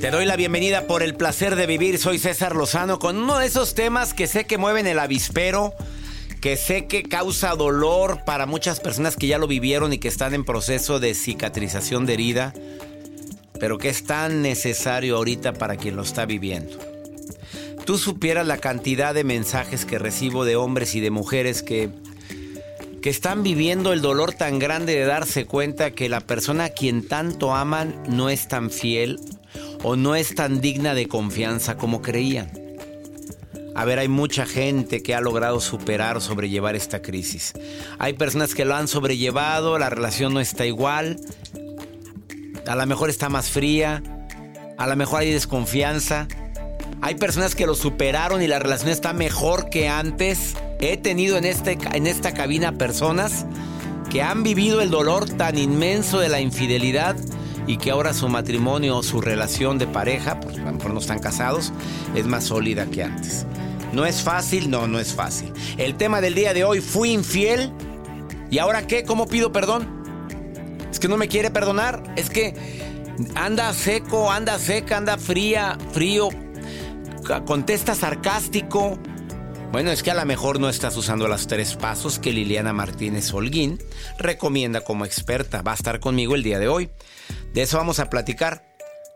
Te doy la bienvenida por el placer de vivir. Soy César Lozano con uno de esos temas que sé que mueven el avispero, que sé que causa dolor para muchas personas que ya lo vivieron y que están en proceso de cicatrización de herida, pero que es tan necesario ahorita para quien lo está viviendo. Tú supieras la cantidad de mensajes que recibo de hombres y de mujeres que que están viviendo el dolor tan grande de darse cuenta que la persona a quien tanto aman no es tan fiel o no es tan digna de confianza como creían. A ver, hay mucha gente que ha logrado superar sobrellevar esta crisis. Hay personas que lo han sobrellevado, la relación no está igual, a lo mejor está más fría, a lo mejor hay desconfianza. Hay personas que lo superaron y la relación está mejor que antes. He tenido en, este, en esta cabina personas que han vivido el dolor tan inmenso de la infidelidad y que ahora su matrimonio, su relación de pareja, pues a lo mejor no están casados, es más sólida que antes. No es fácil, no, no es fácil. El tema del día de hoy, fui infiel. ¿Y ahora qué? ¿Cómo pido perdón? Es que no me quiere perdonar. Es que anda seco, anda seca, anda fría, frío. Contesta sarcástico. Bueno, es que a lo mejor no estás usando los tres pasos que Liliana Martínez Holguín recomienda como experta. Va a estar conmigo el día de hoy. De eso vamos a platicar,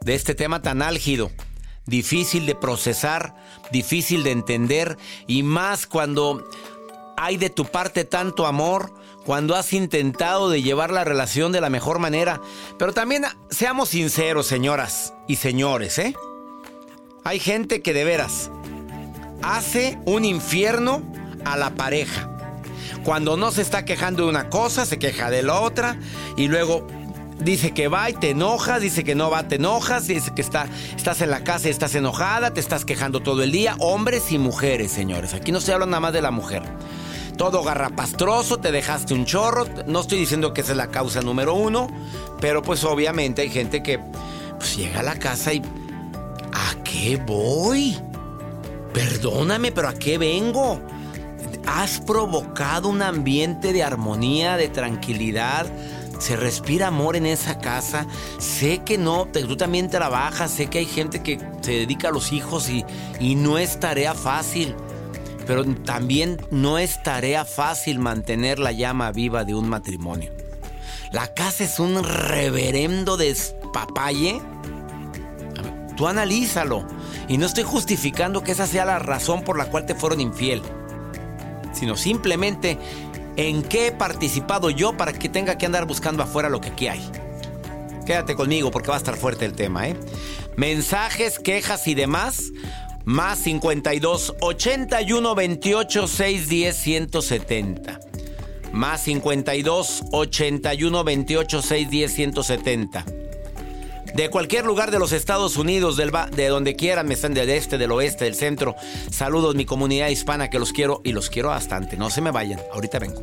de este tema tan álgido, difícil de procesar, difícil de entender y más cuando hay de tu parte tanto amor, cuando has intentado de llevar la relación de la mejor manera. Pero también seamos sinceros, señoras y señores, ¿eh? Hay gente que de veras hace un infierno a la pareja. Cuando no se está quejando de una cosa, se queja de la otra y luego dice que va y te enojas, dice que no va, te enojas, dice que está, estás en la casa y estás enojada, te estás quejando todo el día. Hombres y mujeres, señores. Aquí no se habla nada más de la mujer. Todo garrapastroso, te dejaste un chorro. No estoy diciendo que esa es la causa número uno, pero pues obviamente hay gente que pues, llega a la casa y... ¿A qué voy? Perdóname, pero ¿a qué vengo? Has provocado un ambiente de armonía, de tranquilidad se respira amor en esa casa. Sé que no, tú también trabajas, sé que hay gente que se dedica a los hijos y, y no es tarea fácil. Pero también no es tarea fácil mantener la llama viva de un matrimonio. La casa es un reverendo despapalle. Tú analízalo. Y no estoy justificando que esa sea la razón por la cual te fueron infiel. Sino simplemente en qué he participado yo para que tenga que andar buscando afuera lo que aquí hay. Quédate conmigo porque va a estar fuerte el tema, ¿eh? Mensajes, quejas y demás. Más 52 81 28 610 170. Más 52 81 28 610 170 de cualquier lugar de los Estados Unidos, del de donde quieran, me están del este, del oeste, del centro. Saludos mi comunidad hispana que los quiero y los quiero bastante. No se me vayan, ahorita vengo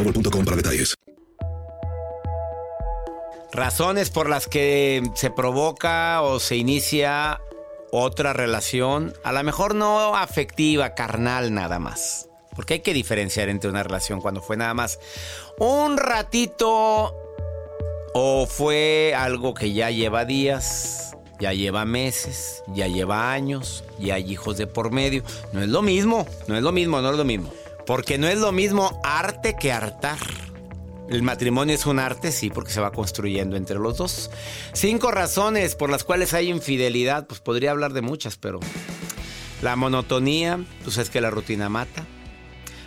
para detalles. Razones por las que se provoca o se inicia otra relación, a lo mejor no afectiva, carnal nada más. Porque hay que diferenciar entre una relación cuando fue nada más un ratito o fue algo que ya lleva días, ya lleva meses, ya lleva años, y hay hijos de por medio. No es lo mismo, no es lo mismo, no es lo mismo. Porque no es lo mismo arte que hartar. El matrimonio es un arte, sí, porque se va construyendo entre los dos. Cinco razones por las cuales hay infidelidad, pues podría hablar de muchas, pero la monotonía, tú sabes que la rutina mata.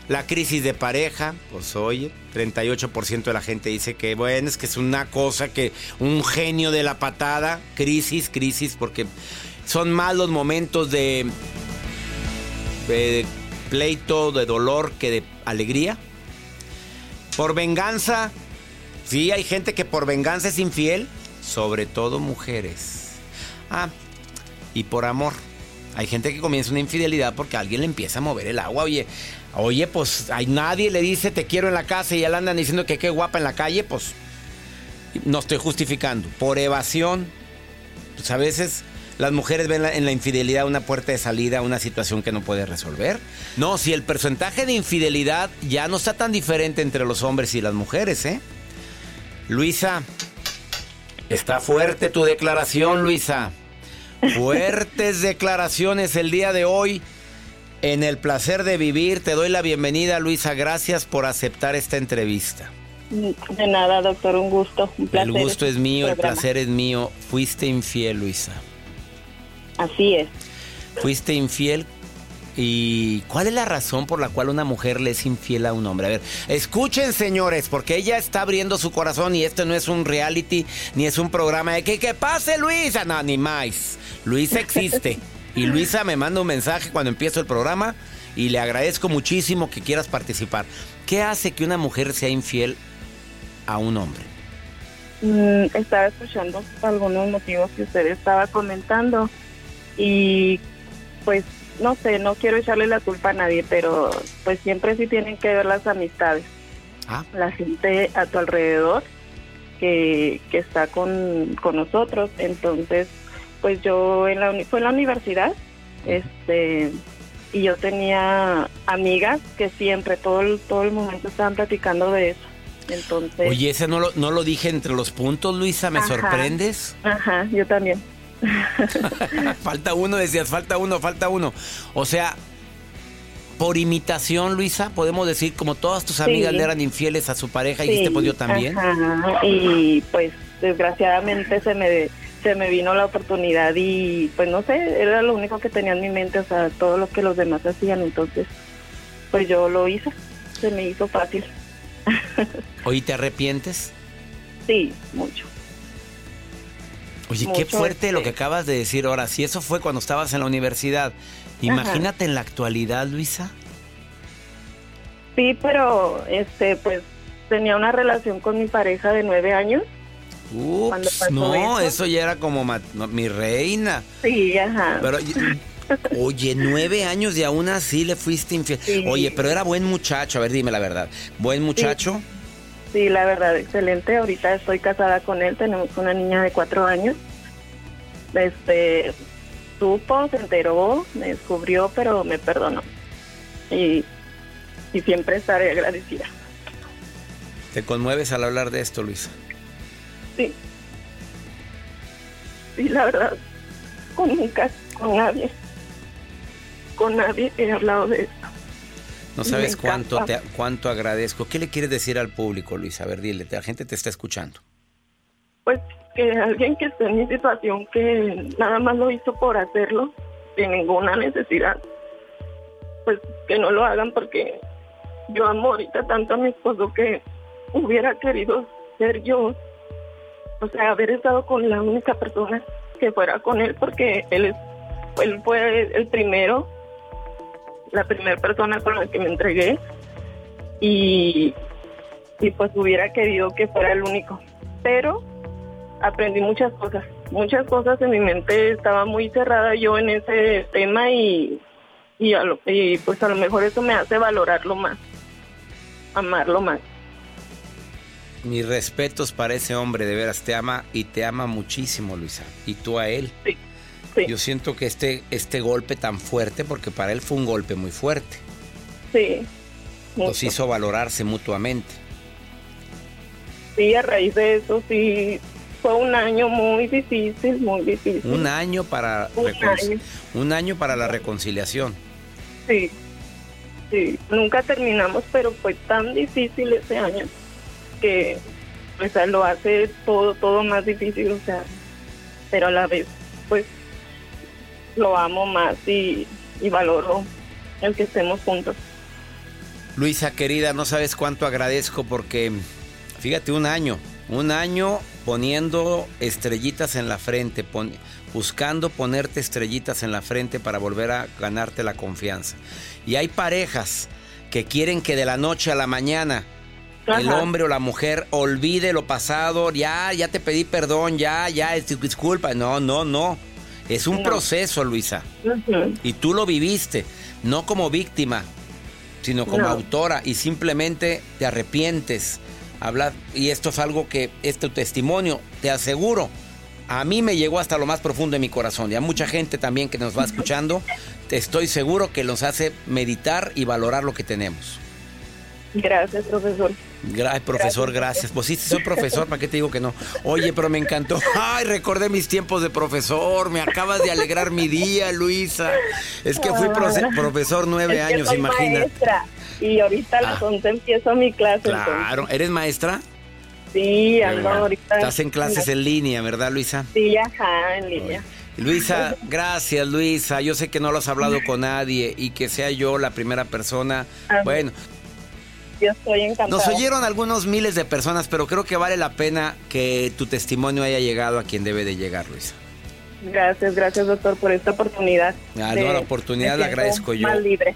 La crisis de pareja, pues oye, 38% de la gente dice que bueno, es que es una cosa que un genio de la patada, crisis, crisis, porque son malos momentos de, de pleito, de dolor que de alegría. Por venganza, sí, hay gente que por venganza es infiel, sobre todo mujeres. Ah, y por amor. Hay gente que comienza una infidelidad porque alguien le empieza a mover el agua. Oye, oye, pues hay nadie le dice te quiero en la casa y ya le andan diciendo que qué guapa en la calle, pues no estoy justificando. Por evasión, pues a veces las mujeres ven en la infidelidad una puerta de salida a una situación que no puede resolver. No, si el porcentaje de infidelidad ya no está tan diferente entre los hombres y las mujeres, ¿eh? Luisa, está fuerte tu declaración, Luisa. Fuertes declaraciones el día de hoy. En el placer de vivir, te doy la bienvenida, Luisa. Gracias por aceptar esta entrevista. De nada, doctor, un gusto. Un placer. El gusto es mío, el placer es mío. Fuiste infiel, Luisa. Así es. Fuiste infiel. ¿Y cuál es la razón por la cual una mujer le es infiel a un hombre? A ver, escuchen señores, porque ella está abriendo su corazón y este no es un reality ni es un programa de que, que pase Luisa, no, ni más. Luisa existe. y Luisa me manda un mensaje cuando empiezo el programa y le agradezco muchísimo que quieras participar. ¿Qué hace que una mujer sea infiel a un hombre? Mm, estaba escuchando algunos motivos que usted estaba comentando y pues no sé, no quiero echarle la culpa a nadie, pero pues siempre sí tienen que ver las amistades. Ah. La gente a tu alrededor que, que está con, con nosotros. Entonces, pues yo en la, fue en la universidad, este y yo tenía amigas que siempre, todo el, todo el momento estaban platicando de eso. Entonces... Oye, ese no lo, no lo dije entre los puntos, Luisa, ¿me sorprendes? Ajá, yo también. falta uno, decías, falta uno, falta uno. O sea, por imitación, Luisa, podemos decir, como todas tus amigas le eran infieles a su pareja, y este pues yo también. Y pues desgraciadamente se me se me vino la oportunidad y pues no sé, era lo único que tenía en mi mente, o sea, todo lo que los demás hacían, entonces pues yo lo hice, se me hizo fácil. ¿Hoy te arrepientes? Sí, mucho. Oye, qué fuerte lo que acabas de decir ahora. Si eso fue cuando estabas en la universidad, imagínate en la actualidad, Luisa. Sí, pero este, pues tenía una relación con mi pareja de nueve años. Ups, no, eso. ya era como mi reina. Sí, ajá. Pero, oye, nueve años y aún así le fuiste infiel. Oye, pero era buen muchacho. A ver, dime la verdad. ¿Buen muchacho? Sí, la verdad, excelente. Ahorita estoy casada con él, tenemos una niña de cuatro años. Este, supo, se enteró, me descubrió, pero me perdonó. Y, y siempre estaré agradecida. ¿Te conmueves al hablar de esto, Luisa? Sí. Sí, la verdad, con nunca, con nadie, con nadie he hablado de esto. No sabes cuánto te, cuánto agradezco. ¿Qué le quieres decir al público, Luis? A ver, dile, la gente te está escuchando. Pues que alguien que esté en mi situación, que nada más lo hizo por hacerlo, sin ninguna necesidad, pues que no lo hagan porque yo amo ahorita tanto a mi esposo que hubiera querido ser yo, o sea, haber estado con la única persona que fuera con él, porque él, él fue el primero, la primera persona con la que me entregué, y, y pues hubiera querido que fuera el único. Pero aprendí muchas cosas, muchas cosas en mi mente estaba muy cerrada yo en ese tema y, y, a lo- y pues a lo mejor eso me hace valorarlo más, amarlo más. Mis respetos para ese hombre, de veras, te ama y te ama muchísimo, Luisa. Y tú a él. Sí, sí, Yo siento que este, este golpe tan fuerte, porque para él fue un golpe muy fuerte, sí. los mucho. hizo valorarse mutuamente. Sí, a raíz de eso sí fue un año muy difícil, muy difícil. Un año para Un año. un año para la reconciliación. Sí, sí. Nunca terminamos, pero fue tan difícil ese año que o sea, lo hace todo, todo más difícil, o sea, pero a la vez, pues, lo amo más y, y valoro el que estemos juntos. Luisa querida, no sabes cuánto agradezco porque, fíjate, un año, un año poniendo estrellitas en la frente, pon- buscando ponerte estrellitas en la frente para volver a ganarte la confianza. Y hay parejas que quieren que de la noche a la mañana el hombre o la mujer olvide lo pasado, ya, ya te pedí perdón, ya, ya, es- disculpa. No, no, no. Es un No. proceso, Luisa. Y tú lo viviste, no como víctima, sino como No. autora y simplemente te arrepientes. Habla, y esto es algo que es tu testimonio, te aseguro. A mí me llegó hasta lo más profundo de mi corazón y a mucha gente también que nos va escuchando, te estoy seguro que nos hace meditar y valorar lo que tenemos. Gracias, profesor. Gra- profesor, gracias. Pues sí, soy profesor, ¿para qué te digo que no? Oye, pero me encantó. Ay, recordé mis tiempos de profesor. Me acabas de alegrar mi día, Luisa. Es que fui proce- profesor nueve Es que años, imagina. maestra, y ahorita a las Ah. 11 empiezo mi clase. Claro. ¿Eres maestra? sí, ando ahorita. Estás en clases en línea, ¿verdad, Luisa? Sí, ajá, en línea. Luisa, gracias, Luisa. Yo sé que no lo has hablado con nadie y que sea yo la primera persona. Ajá. Bueno, Yo estoy encantada. Nos oyeron algunos miles de personas, pero creo que vale la pena que tu testimonio haya llegado a quien debe de llegar, Luisa. Gracias, gracias, doctor, por esta oportunidad. Ah, de- no, la oportunidad la agradezco yo. Más libre.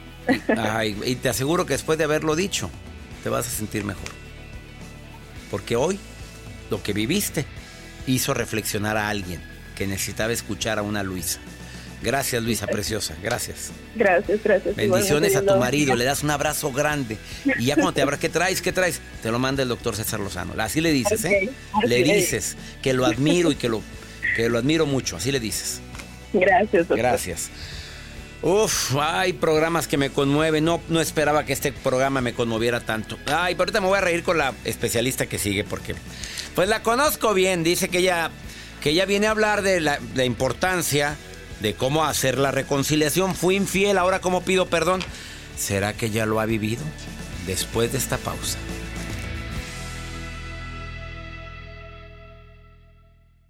Ay, y te aseguro que después de haberlo dicho, te vas a sentir mejor. Porque hoy lo que viviste hizo reflexionar a alguien que necesitaba escuchar a una Luisa. Gracias, Luisa, preciosa. Gracias. Gracias, gracias. Bendiciones a tu marido, le das un abrazo grande. Y ya cuando te abras, ¿qué traes? ¿Qué traes? Te lo manda el doctor César Lozano. Así le dices, ¿eh? Así Le dices que lo admiro y que lo, que lo admiro mucho. Así le dices. Gracias, doctor. Gracias. Uf, hay programas que me conmueven. No, no esperaba que este programa me conmoviera tanto. Ay, pero ahorita me voy a reír con la especialista que sigue porque pues la conozco bien. Dice que ella que ella viene a hablar de la, la importancia de cómo hacer la reconciliación. Fui infiel, ahora cómo pido perdón. ¿Será que ya lo ha vivido? Después de esta pausa.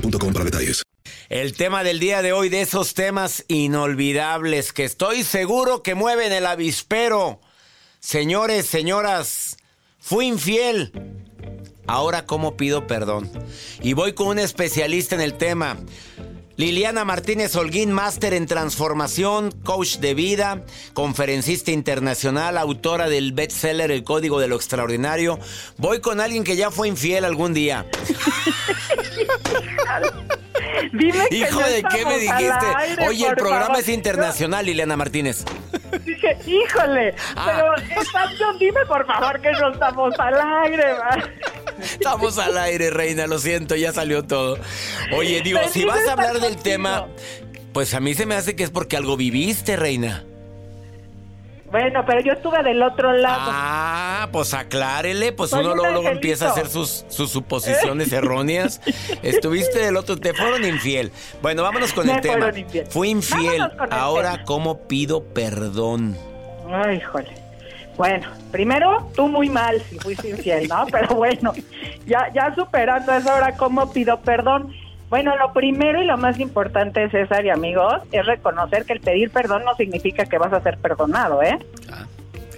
para detalles. El tema del día de hoy, de esos temas inolvidables que estoy seguro que mueven el avispero. Señores, señoras, fui infiel. Ahora, ¿cómo pido perdón? Y voy con un especialista en el tema. Liliana Martínez Holguín, máster en transformación, coach de vida, conferencista internacional, autora del bestseller El Código de lo Extraordinario. Voy con alguien que ya fue infiel algún día. Dime que Hijo de qué me dijiste. aire, Oye, el programa favor. es internacional, Liliana Martínez. Dije, híjole, Ah. pero Estación, dime por favor que no estamos al aire, va. Estamos al aire, reina, lo siento, ya salió todo. Oye, digo, si vas a hablar del contigo. tema, pues a mí se me hace que es porque algo viviste, reina. Bueno, pero yo estuve del otro lado. Ah, pues aclárele, pues Soy uno un luego, empieza a hacer sus, sus suposiciones erróneas. Estuviste del otro, te fueron infiel. Bueno, vámonos con Me el tema. infiel. Fui infiel, ahora cómo pido perdón. Ay, híjole. Bueno, primero, tú muy mal si fuiste infiel, ¿no? Pero bueno, ya, ya superando eso, ahora cómo pido perdón. Bueno, lo primero y lo más importante, César y amigos, es reconocer que el pedir perdón no significa que vas a ser perdonado, ¿eh?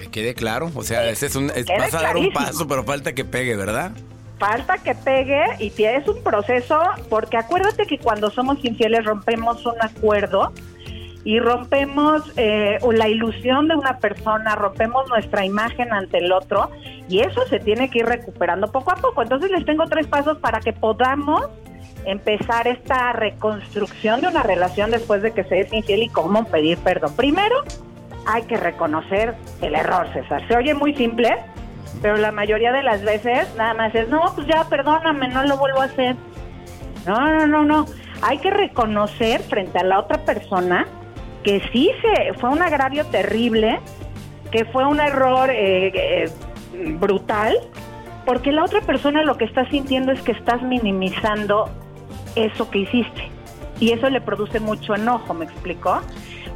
Que quede claro, o sea, ese es un, es- vas a dar un paso, pero falta que pegue, ¿verdad? Falta que pegue y es un proceso, porque acuérdate que cuando somos infieles rompemos un acuerdo y rompemos eh, la ilusión de una persona, rompemos nuestra imagen ante el otro y eso se tiene que ir recuperando poco a poco. Entonces les tengo tres pasos para que podamos empezar esta reconstrucción de una relación después de que se es infiel y cómo pedir perdón. Primero, hay que reconocer el error, César. Se oye muy simple, pero la mayoría de las veces nada más es, no, pues ya, perdóname, no lo vuelvo a hacer. No, no, no, no. Hay que reconocer frente a la otra persona que sí se fue un agravio terrible, que fue un error eh, eh, brutal, porque la otra persona lo que está sintiendo es que estás minimizando eso que hiciste. Y eso le produce mucho enojo, ¿me explicó?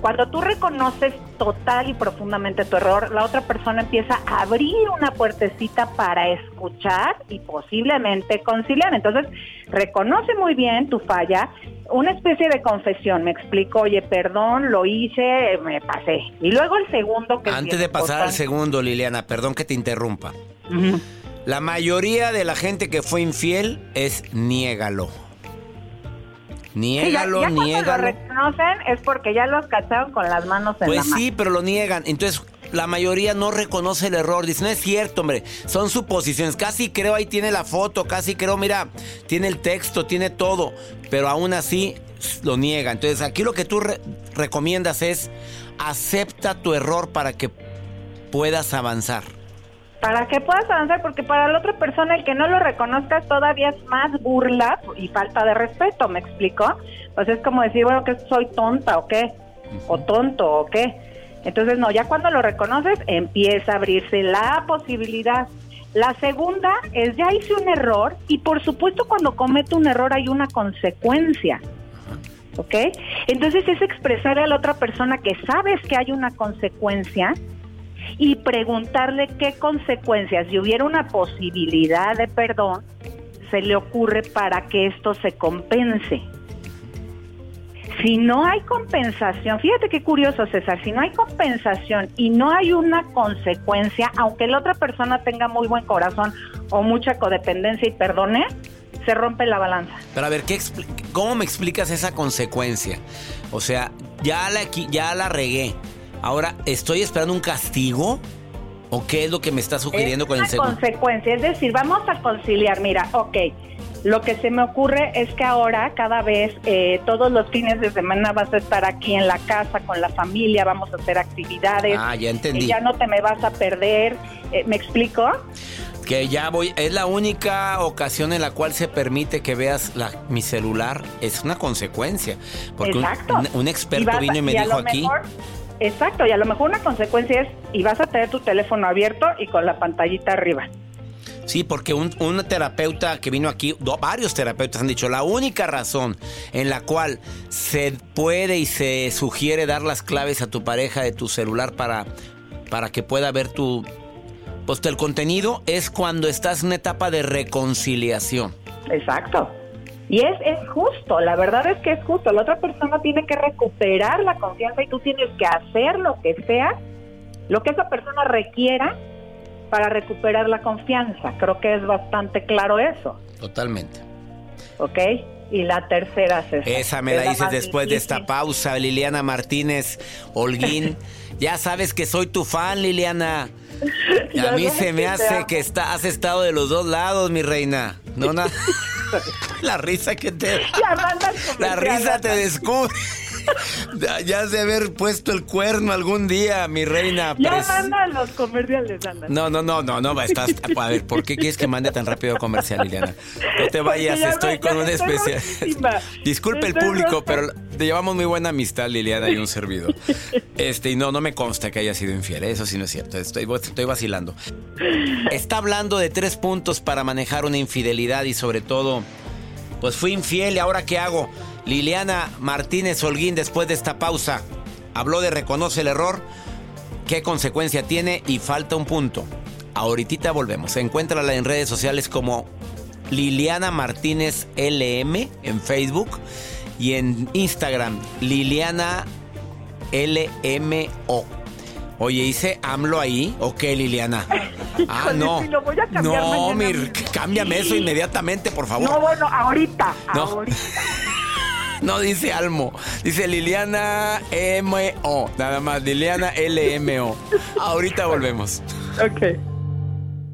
Cuando tú reconoces total y profundamente tu error, la otra persona empieza a abrir una puertecita para escuchar y posiblemente conciliar. Entonces, reconoce muy bien tu falla, una especie de confesión, me explico, oye, perdón, lo hice, me pasé. Y luego el segundo que es Antes de pasar al segundo, Liliana, perdón que te interrumpa. La mayoría de la gente que fue infiel es niégalo. Sí, ya, Niégalo, ya cuando lo niégalo. reconocen es porque ya los cacharon con las manos en la Pues mano. sí, pero lo niegan. Entonces, la mayoría no reconoce el error. Dice, no es cierto, hombre. Son suposiciones. Casi creo ahí tiene la foto, casi creo, mira, tiene el texto, tiene todo. Pero aún así lo niega. Entonces, aquí lo que tú re- recomiendas es acepta tu error para que puedas avanzar. Para que puedas avanzar, porque para la otra persona el que no lo reconozcas todavía es más burla y falta de respeto, ¿me explico? Pues es como decir, bueno, que soy tonta o qué, o tonto o qué. Entonces, no, ya cuando lo reconoces, empieza a abrirse la posibilidad. La segunda es, ya hice un error y por supuesto cuando cometo un error hay una consecuencia. ¿Ok? Entonces es expresar a la otra persona que sabes que hay una consecuencia y preguntarle qué consecuencias, si hubiera una posibilidad de perdón, se le ocurre para que esto se compense. Si no hay compensación, fíjate qué curioso César, si no hay compensación y no hay una consecuencia, aunque la otra persona tenga muy buen corazón o mucha codependencia y perdone, se rompe la balanza. Pero a ver, ¿qué ¿cómo me explicas esa consecuencia? O sea, ya la, ya la regué. Ahora, ¿estoy esperando un castigo? ¿O qué es lo que me está sugiriendo es con el una segundo? consecuencia, es decir, vamos a conciliar, mira, ok, Lo que se me ocurre es que ahora cada vez, eh, todos los fines de semana vas a estar aquí en la casa con la familia, vamos a hacer actividades. Ah, ya entendí. Y ya no te me vas a perder. Eh, ¿Me explico? Que ya voy, es la única ocasión en la cual se permite que veas la, mi celular. Es una consecuencia. Porque un- Exacto. un, un experto vas vino y me y a dijo lo aquí. mejor- exacto, y a lo mejor una consecuencia es, y vas a tener tu teléfono abierto y con la pantallita arriba. Sí, porque un, un terapeuta que vino aquí, do- varios terapeutas han dicho, la única razón en la cual se puede y se sugiere dar las claves a tu pareja de tu celular para, para que pueda ver tu, pues, el contenido es cuando estás en una etapa de reconciliación. Exacto. Y es, es justo, la verdad es que es justo. La otra persona tiene que recuperar la confianza y tú tienes que hacer lo que sea, lo que esa persona requiera para recuperar la confianza. Creo que es bastante claro eso, Totalmente. ¿ok? Y la tercera, César, Esa me es la dices después de esta pausa, Liliana Martínez Holguín. ya sabes que soy tu fan, Liliana. Y a mí se me hace que está, has estado de los dos lados, mi reina. No, na- la risa que te La comercial, risa te descubre. Ya- has de haber puesto el cuerno algún día, mi reina. Ya pres- manda los comerciales, anda. No, no, no, no, no, estás, a ver, ¿por qué quieres que mande tan rápido comercial, Liliana? No te vayas, estoy con un especial. Disculpe el público, pero te llevamos muy buena amistad, Liliana, y un servidor. Este, y no, no me consta que haya sido infiel, eso sí no es cierto, estoy, estoy vacilando. Está hablando de tres puntos para manejar una infidelidad y sobre todo, pues fui infiel y ahora qué hago. Liliana Martínez Holguín, después de esta pausa, habló de reconoce el error, qué consecuencia tiene y falta un punto. Ahorita volvemos. Encuéntrala en redes sociales como Liliana Martínez LM en Facebook y en Instagram Liliana LMO. Oye, ¿hice AMLO ahí? ¿O qué, Liliana? Ah, no. sí, lo voy a cambiar no, mir, cámbiame eso inmediatamente, por favor. No, bueno, ahorita, No. ahorita. No dice Almo, dice Liliana MO, nada más, Liliana LMO. Ahorita volvemos. Ok.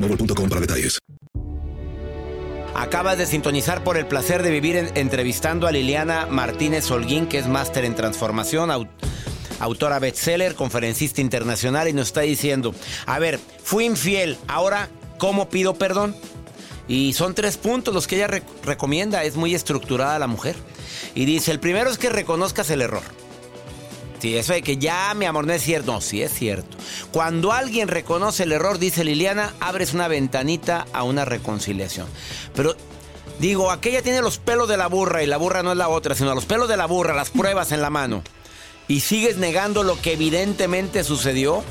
boostmobile.com para detalles. Acabas de sintonizar por el placer de vivir en- entrevistando a Liliana Martínez Holguín, que es máster en transformación, au- autora bestseller, conferencista internacional, y nos está diciendo, a ver, fui infiel, ahora, ¿cómo pido perdón? Y son tres puntos los que ella re- recomienda, es muy estructurada la mujer. Y dice, el primero es que reconozcas el error. Sí, eso de que ya, mi amor, no es cierto. No, sí es cierto. Cuando alguien reconoce el error, dice Liliana, abres una ventanita a una reconciliación. Pero digo, aquella tiene los pelos de la burra y la burra no es la otra, sino los pelos de la burra, las pruebas en la mano. Y sigues negando lo que evidentemente sucedió,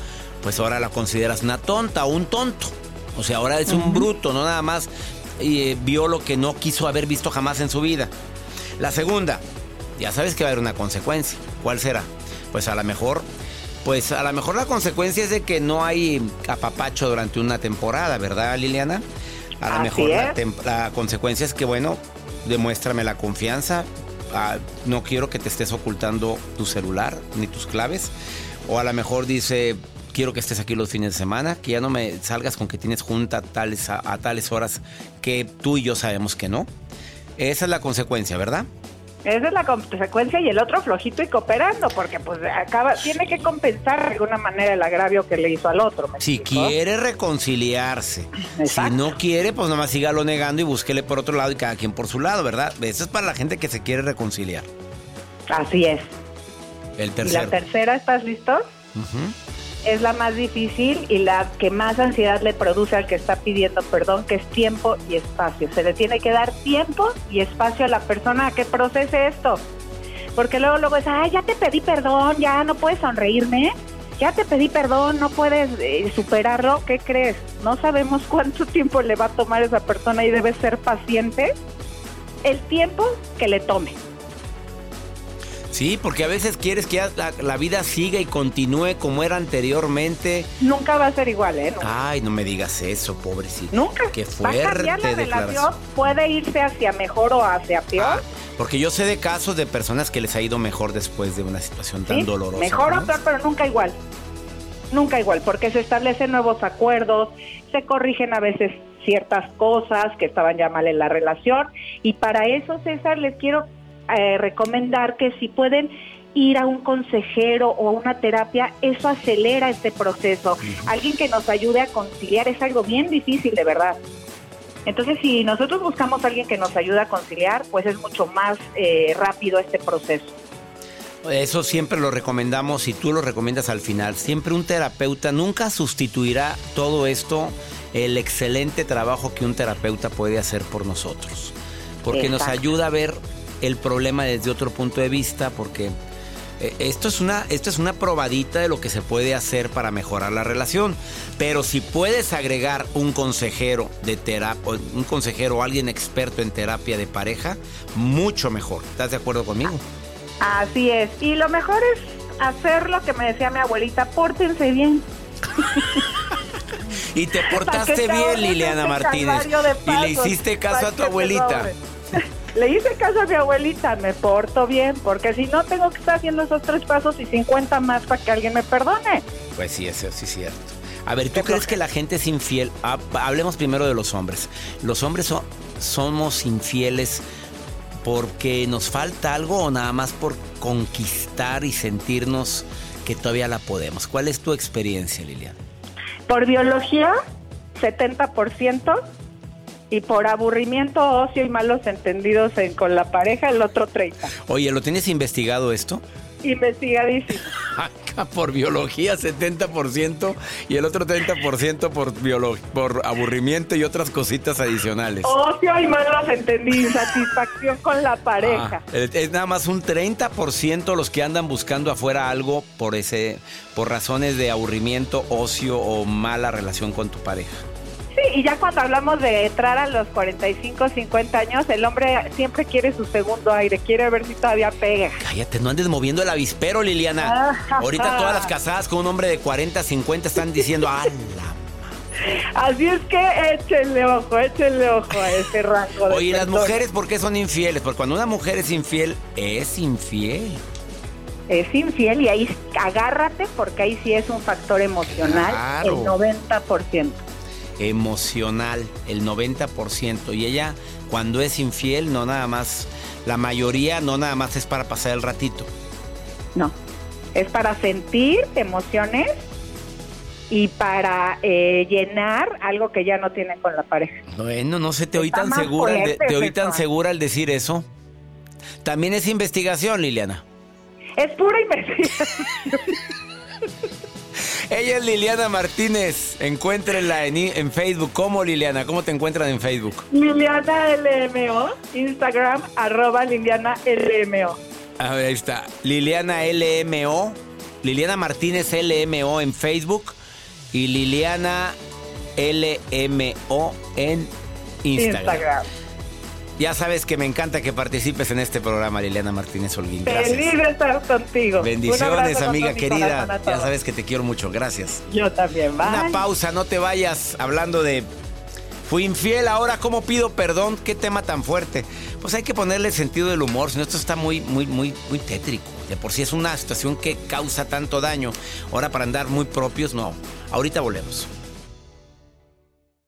pues ahora la consideras una tonta o un tonto. O sea, ahora es un bruto, no nada más eh, vio lo que no quiso haber visto jamás en su vida. La segunda, ya sabes que va a haber una consecuencia. ¿Cuál será? Pues a lo mejor, pues a lo mejor la consecuencia es de que no hay apapacho durante una temporada, ¿verdad, Liliana? A lo mejor la, la consecuencia es que, bueno, demuéstrame la confianza. Ah, no quiero que te estés ocultando tu celular ni tus claves. O a lo mejor dice, quiero que estés aquí los fines de semana, que ya no me salgas con que tienes junta tales, a, a tales horas que tú y yo sabemos que no. Esa es la consecuencia, ¿verdad? Esa es la consecuencia y el otro flojito y cooperando, porque pues acaba, tiene que compensar de alguna manera el agravio que le hizo al otro. ¿me Si explico? quiere reconciliarse. Exacto. Si no quiere, pues nomás sígalo negando y búsquele por otro lado y cada quien por su lado, ¿verdad? Eso es para la gente que se quiere reconciliar. Así es. El Y la tercero. tercera, ¿estás listo? Ujú. Es la más difícil y la que más ansiedad le produce al que está pidiendo perdón, que es tiempo y espacio. Se le tiene que dar tiempo y espacio a la persona a que procese esto. Porque luego, luego es, ay, ya te pedí perdón, ya no puedes sonreírme, ya te pedí perdón, no puedes eh, superarlo. ¿Qué crees? No sabemos cuánto tiempo le va a tomar esa persona y debe ser paciente. El tiempo que le tome. Sí, porque a veces quieres que la, la vida siga y continúe como era anteriormente. Nunca va a ser igual, ¿eh? Ay, no me digas eso, pobrecito. Nunca. Qué va a cambiar la fuerte relación, puede irse hacia mejor o hacia peor. Ah, porque yo sé de casos de personas que les ha ido mejor después de una situación tan ¿sí? dolorosa. Mejor ¿no? o peor, pero nunca igual. Nunca igual, porque se establecen nuevos acuerdos, se corrigen a veces ciertas cosas que estaban ya mal en la relación. Y para eso, César, les quiero eh, recomendar que si pueden ir a un consejero o a una terapia, eso acelera este proceso. Alguien que nos ayude a conciliar es algo bien difícil, de verdad. Entonces, si nosotros buscamos a alguien que nos ayude a conciliar, pues es mucho más eh, rápido este proceso. Eso siempre lo recomendamos y tú lo recomiendas al final. Siempre un terapeuta nunca sustituirá todo esto, el excelente trabajo que un terapeuta puede hacer por nosotros. Porque nos ayuda a ver el problema desde otro punto de vista, porque eh, esto es una esto es una probadita de lo que se puede hacer para mejorar la relación. Pero si puedes agregar un consejero de terapia, un consejero o alguien experto en terapia de pareja, mucho mejor. ¿Estás de acuerdo conmigo? Así es. Y lo mejor es hacer lo que me decía mi abuelita, pórtense bien. Y te portaste te bien, Liliana ese Martínez. Y le hiciste caso a tu abuelita. Le hice caso a mi abuelita, me porto bien, porque si no tengo que estar haciendo esos tres pasos y 50 más para que alguien me perdone. Pues sí, eso sí es cierto. A ver, ¿tú crees que la gente es infiel? Ah, Hablemos primero de los hombres. ¿Los hombres so- somos infieles porque nos falta algo o nada más por conquistar y sentirnos que todavía la podemos? ¿Cuál es tu experiencia, Liliana? Por biología, 70%, y por aburrimiento, ocio y malos entendidos en- con la pareja, el otro 30%. Oye, ¿lo tienes investigado esto? Investigadísimo. Acá por biología 70% y el otro 30% por, por aburrimiento y otras cositas adicionales. Ocio y malos entendidos, satisfacción con la pareja. Ah, es es nada más un 30% los que andan buscando afuera algo por ese por razones de aburrimiento, ocio o mala relación con tu pareja. Y ya cuando hablamos de entrar a los 45, 50 años, el hombre siempre quiere su segundo aire, quiere ver si todavía pega. Cállate, no andes moviendo el avispero, Liliana. Ah, Ahorita todas las casadas con un hombre de 40, 50 están diciendo, ¡ala! Así es que échenle ojo, échenle ojo a ese rango de Oye, ¿y las mujeres por qué son infieles? Porque cuando una mujer es infiel, es infiel. Es infiel y ahí agárrate porque ahí sí es un factor emocional, Claro. el 90%. Emocional, el 90%. Y ella, cuando es infiel, no nada más, la mayoría no nada más es para pasar el ratito. No, es para sentir emociones y para eh, llenar algo que ya no tienen con la pareja. Bueno, no sé, te oí tan segura, al de- te oí tan segura al decir eso. También es investigación, Liliana. Es pura investigación. Ella es Liliana Martínez. Encuéntrenla en, en Facebook. ¿Cómo, Liliana? ¿Cómo te encuentran en Facebook? Liliana LMO, Instagram, arroba Liliana LMO. A ver, ahí está. Liliana LMO. Liliana Martínez LMO en Facebook. Y Liliana LMO en Instagram. Instagram. Ya sabes que me encanta que participes en este programa, Liliana Martínez Holguín. Gracias. Feliz de estar contigo. Bendiciones, amiga querida. Ya sabes que te quiero mucho. Gracias. Yo también, bye. Una pausa, no te vayas hablando de fui infiel, ahora cómo pido perdón, qué tema tan fuerte. Pues hay que ponerle sentido del humor, si no esto está muy muy muy muy tétrico. De por sí es una situación que causa tanto daño. Ahora para andar muy propios, no. Ahorita volvemos.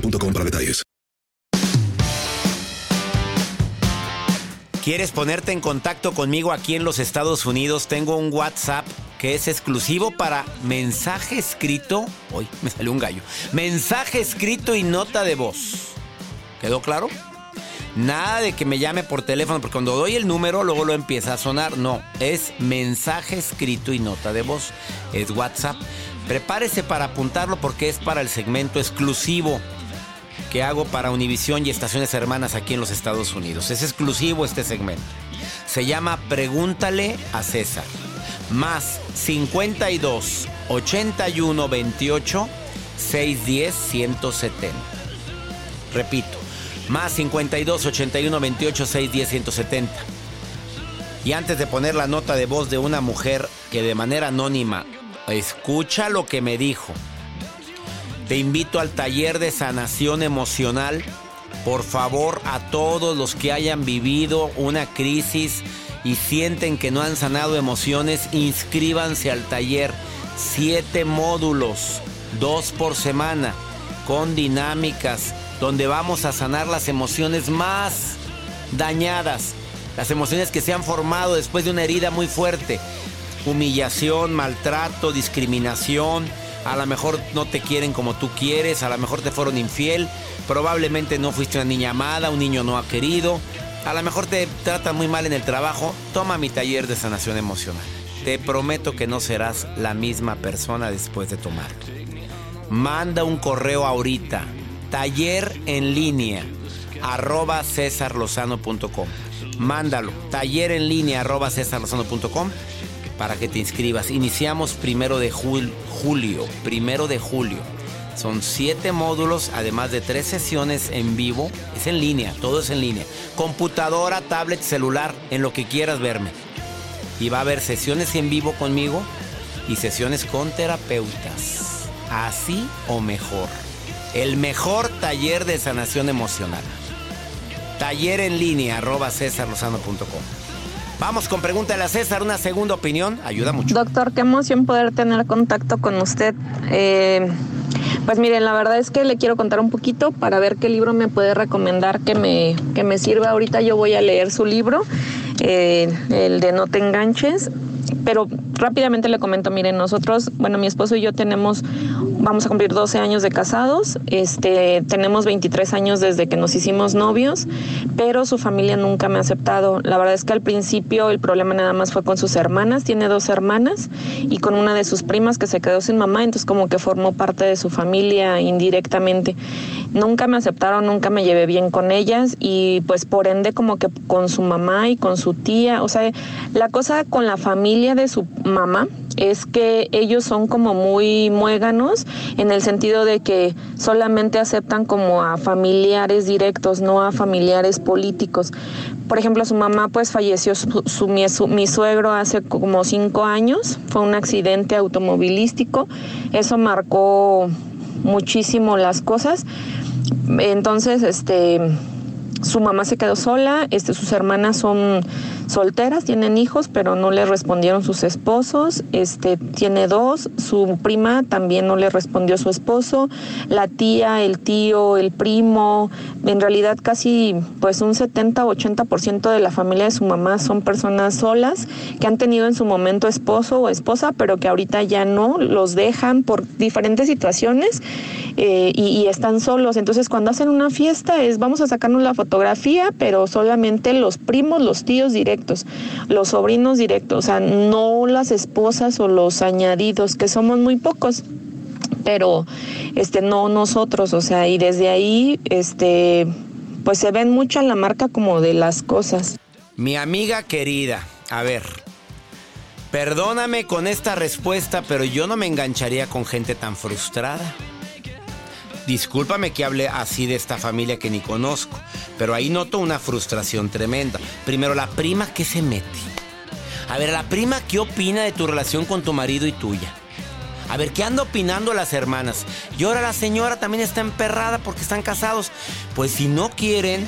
para detalles. ¿Quieres ponerte en contacto conmigo aquí en los Estados Unidos? Tengo un WhatsApp que es exclusivo para mensaje escrito. Hoy me salió un gallo. Mensaje escrito y nota de voz. ¿Quedó claro? Nada de que me llame por teléfono, porque cuando doy el número luego lo empieza a sonar. No, es mensaje escrito y nota de voz. Es WhatsApp. Prepárese para apuntarlo porque es para el segmento exclusivo que hago para Univisión y estaciones hermanas aquí en los Estados Unidos. Es exclusivo este segmento. Se llama Pregúntale a César. Más 52 81 28 610 170. Repito, más 52 81 28 610 170. Y antes de poner la nota de voz de una mujer que de manera anónima escucha lo que me dijo. Te invito al taller de sanación emocional. Por favor, a todos los que hayan vivido una crisis y sienten que no han sanado emociones, inscríbanse al taller. Siete módulos, dos por semana, con dinámicas, donde vamos a sanar las emociones más dañadas, las emociones que se han formado después de una herida muy fuerte. Humillación, maltrato, discriminación, a lo mejor no te quieren como tú quieres, a lo mejor te fueron infiel, probablemente no fuiste una niña amada, un niño no ha querido, a lo mejor te tratan muy mal en el trabajo, toma mi taller de sanación emocional. Te prometo que no serás la misma persona después de tomarlo. Manda un correo ahorita, taller en línea, arroba cesarlozano.com. Mándalo, taller en línea, arroba cesarlozano.com para que te inscribas. Iniciamos primero de jul- julio, primero de julio. Son siete módulos, además de tres sesiones en vivo. Es en línea, todo es en línea. Computadora, tablet, celular, en lo que quieras verme. Y va a haber sesiones en vivo conmigo y sesiones con terapeutas. Así o mejor. El mejor taller de sanación emocional. Taller en línea, arroba cesarlozano.com. Vamos con pregúntale a César, una segunda opinión, ayuda mucho. Doctor, qué emoción poder tener contacto con usted. Eh, pues miren, la verdad es que le quiero contar un poquito para ver qué libro me puede recomendar que me, que me sirva. Ahorita yo voy a leer su libro, eh, el de No te enganches pero rápidamente le comento, miren, nosotros, bueno, mi esposo y yo tenemos, vamos a cumplir 12 años de casados, este, tenemos 23 años desde que nos hicimos novios, pero su familia nunca me ha aceptado. La verdad es que al principio el problema nada más fue con sus hermanas, tiene dos hermanas y con una de sus primas que se quedó sin mamá, entonces como que formó parte de su familia indirectamente. Nunca me aceptaron, nunca me llevé bien con ellas y pues por ende como que con su mamá y con su tía, o sea, la cosa con la familia de su mamá es que ellos son como muy muéganos en el sentido de que solamente aceptan como a familiares directos, no a familiares políticos. Por ejemplo, su mamá pues falleció su, mi, suegro hace como cinco años, fue un accidente automovilístico, eso marcó muchísimo las cosas. Entonces, este, su mamá se quedó sola, este, sus hermanas son solteras, tienen hijos, pero no le respondieron sus esposos. Este tiene dos, su prima también no le respondió su esposo, la tía, el tío, el primo, en realidad casi pues un 70 80% de la familia de su mamá son personas solas que han tenido en su momento esposo o esposa, pero que ahorita ya no los dejan por diferentes situaciones eh, y, y están solos. Entonces cuando hacen una fiesta es vamos a sacarnos la pero solamente los primos, los tíos directos los sobrinos directos, o sea, no las esposas o los añadidos, que somos muy pocos pero este no nosotros, o sea, y desde ahí este pues se ven mucho la marca como de las cosas. Mi amiga querida, a ver. Perdóname con esta respuesta, pero yo no me engancharía con gente tan frustrada. Discúlpame que hable así de esta familia que ni conozco, pero ahí noto una frustración tremenda. Primero, la prima, ¿qué se mete? A ver, la prima, ¿qué opina de tu relación con tu marido y tuya? A ver, ¿qué anda opinando las hermanas? Y ahora la señora también está emperrada porque están casados. Pues si no quieren,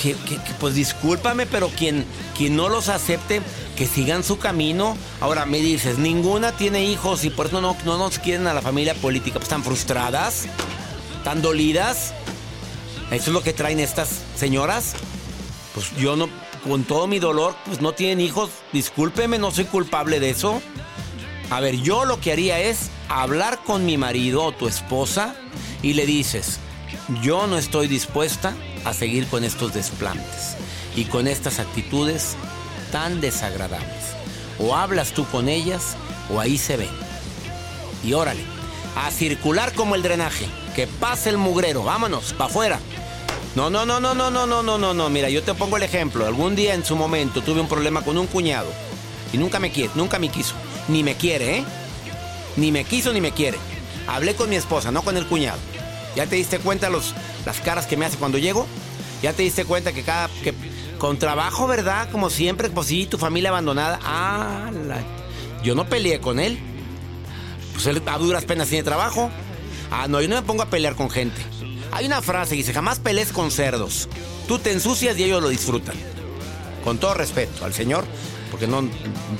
que, pues discúlpame, pero quien, quien no los acepte, que sigan su camino. Ahora me dices, ninguna tiene hijos y por eso no, no nos quieren a la familia política. Pues están frustradas tan dolidas. Eso es lo que traen estas señoras. Pues yo no, con todo mi dolor, pues no tienen hijos. Discúlpeme, no soy culpable de eso. A ver, yo lo que haría es hablar con mi marido o tu esposa y le dices, yo no estoy dispuesta a seguir con estos desplantes y con estas actitudes tan desagradables. O hablas tú con ellas o ahí se ven. Y órale, a circular como el drenaje. Que pase el mugrero, vámonos, para afuera. No, no, no, no, no, no, no, no, no, no. Mira, yo te pongo el ejemplo. Algún día en su momento tuve un problema con un cuñado. Y nunca me quiere, nunca me quiso. Ni me quiere, ¿eh? Ni me quiso ni me quiere. Hablé con mi esposa, no con el cuñado. ¿Ya te diste cuenta los, las caras que me hace cuando llego? ¿Ya te diste cuenta que cada... que con trabajo, ¿verdad? Como siempre, pues sí, tu familia abandonada. Ah, yo no peleé con él. Pues él a duras penas tiene trabajo. Ah, no, yo no me pongo a pelear con gente. Hay una frase que dice, jamás pelees con cerdos. Tú te ensucias y ellos lo disfrutan. Con todo respeto al Señor, porque no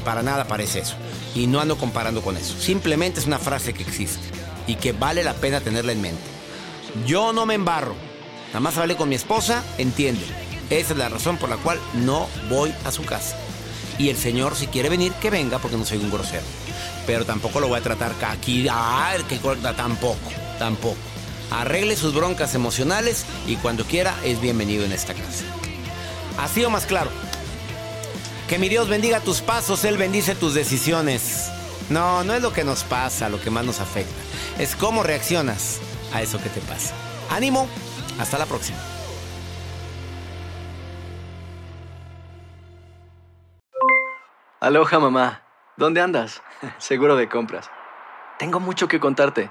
para nada parece eso. Y no ando comparando con eso. Simplemente es una frase que existe y que vale la pena tenerla en mente. Yo no me embarro. Nada más hablé con mi esposa, entiende. Esa es la razón por la cual no voy a su casa. Y el Señor, si quiere venir, que venga, porque no soy un grosero. Pero tampoco lo voy a tratar aquí. Ah, que corta, tampoco tampoco. Arregle sus broncas emocionales y cuando quiera es bienvenido en esta casa. Así o más claro. Que mi Dios bendiga tus pasos, Él bendice tus decisiones. No, no es lo que nos pasa, lo que más nos afecta. Es cómo reaccionas a eso que te pasa. Ánimo, hasta la próxima. Aloha mamá, ¿dónde andas? Seguro de compras. Tengo mucho que contarte.